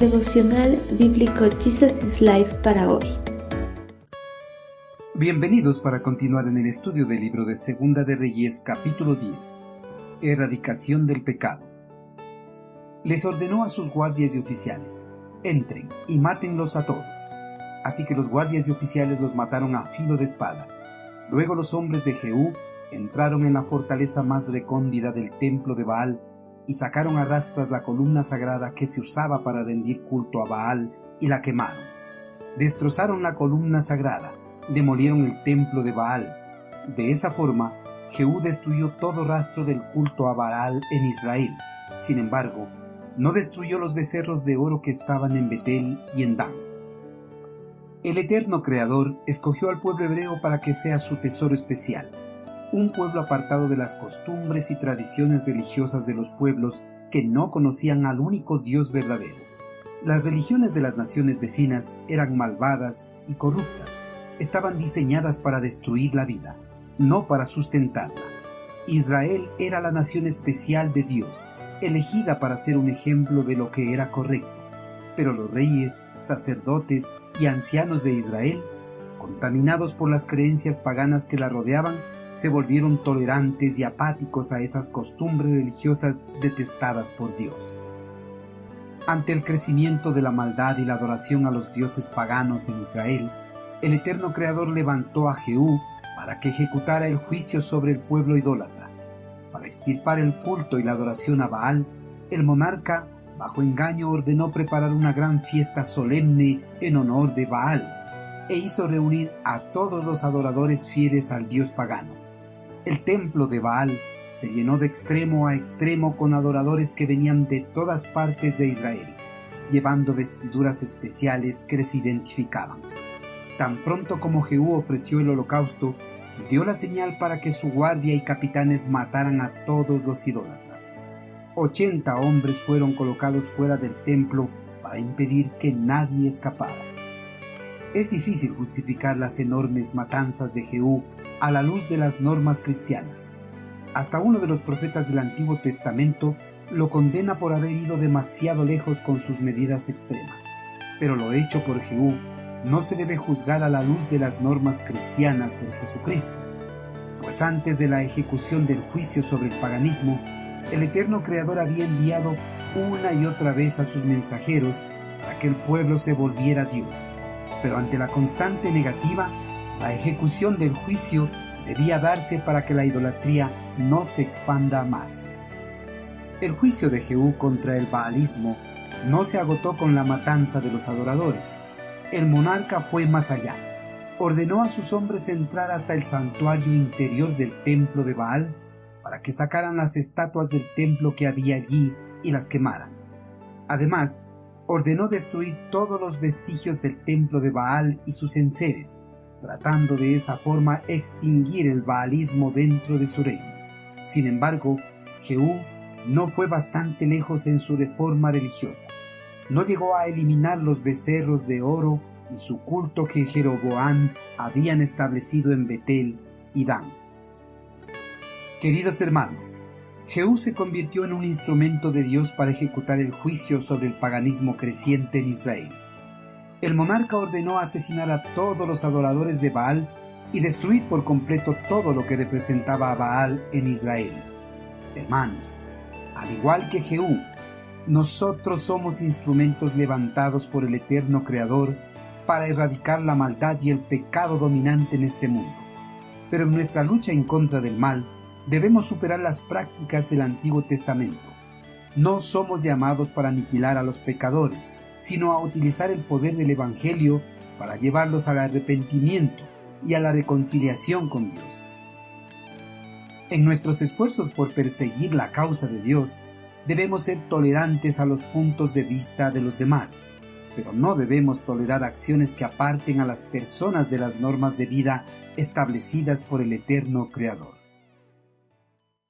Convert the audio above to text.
Devocional Bíblico Jesus is Life para hoy. Bienvenidos para continuar en el estudio del libro de Segunda de Reyes capítulo 10. Erradicación del pecado. Les ordenó a sus guardias y oficiales, entren y mátenlos a todos. Así que los guardias y oficiales los mataron a filo de espada. Luego los hombres de Jehú entraron en la fortaleza más recóndida del templo de Baal y sacaron a rastras la columna sagrada que se usaba para rendir culto a Baal y la quemaron. Destrozaron la columna sagrada, demolieron el templo de Baal. De esa forma, Jehú destruyó todo rastro del culto a Baal en Israel. Sin embargo, no destruyó los becerros de oro que estaban en Betel y en Dan. El eterno Creador escogió al pueblo hebreo para que sea su tesoro especial un pueblo apartado de las costumbres y tradiciones religiosas de los pueblos que no conocían al único Dios verdadero. Las religiones de las naciones vecinas eran malvadas y corruptas, estaban diseñadas para destruir la vida, no para sustentarla. Israel era la nación especial de Dios, elegida para ser un ejemplo de lo que era correcto. Pero los reyes, sacerdotes y ancianos de Israel, contaminados por las creencias paganas que la rodeaban, se volvieron tolerantes y apáticos a esas costumbres religiosas detestadas por Dios. Ante el crecimiento de la maldad y la adoración a los dioses paganos en Israel, el eterno Creador levantó a Jehú para que ejecutara el juicio sobre el pueblo idólatra. Para extirpar el culto y la adoración a Baal, el monarca, bajo engaño, ordenó preparar una gran fiesta solemne en honor de Baal e hizo reunir a todos los adoradores fieles al dios pagano. El templo de Baal se llenó de extremo a extremo con adoradores que venían de todas partes de Israel, llevando vestiduras especiales que les identificaban. Tan pronto como Jehú ofreció el holocausto, dio la señal para que su guardia y capitanes mataran a todos los idólatras. Ochenta hombres fueron colocados fuera del templo para impedir que nadie escapara. Es difícil justificar las enormes matanzas de Jehú a la luz de las normas cristianas. Hasta uno de los profetas del Antiguo Testamento lo condena por haber ido demasiado lejos con sus medidas extremas. Pero lo hecho por Jehú no se debe juzgar a la luz de las normas cristianas por Jesucristo, pues antes de la ejecución del juicio sobre el paganismo, el eterno Creador había enviado una y otra vez a sus mensajeros para que el pueblo se volviera a Dios. Pero ante la constante negativa, la ejecución del juicio debía darse para que la idolatría no se expanda más. El juicio de Jehú contra el baalismo no se agotó con la matanza de los adoradores. El monarca fue más allá. Ordenó a sus hombres entrar hasta el santuario interior del templo de Baal para que sacaran las estatuas del templo que había allí y las quemaran. Además, ordenó destruir todos los vestigios del templo de Baal y sus enseres, tratando de esa forma extinguir el baalismo dentro de su reino. Sin embargo, Jehú no fue bastante lejos en su reforma religiosa. No llegó a eliminar los becerros de oro y su culto que Jeroboam habían establecido en Betel y Dan. Queridos hermanos, Jehú se convirtió en un instrumento de Dios para ejecutar el juicio sobre el paganismo creciente en Israel el monarca ordenó asesinar a todos los adoradores de Baal y destruir por completo todo lo que representaba a Baal en Israel. Hermanos, al igual que Jehú, nosotros somos instrumentos levantados por el eterno Creador para erradicar la maldad y el pecado dominante en este mundo. Pero en nuestra lucha en contra del mal, debemos superar las prácticas del Antiguo Testamento. No somos llamados para aniquilar a los pecadores, sino a utilizar el poder del Evangelio para llevarlos al arrepentimiento y a la reconciliación con Dios. En nuestros esfuerzos por perseguir la causa de Dios, debemos ser tolerantes a los puntos de vista de los demás, pero no debemos tolerar acciones que aparten a las personas de las normas de vida establecidas por el eterno Creador.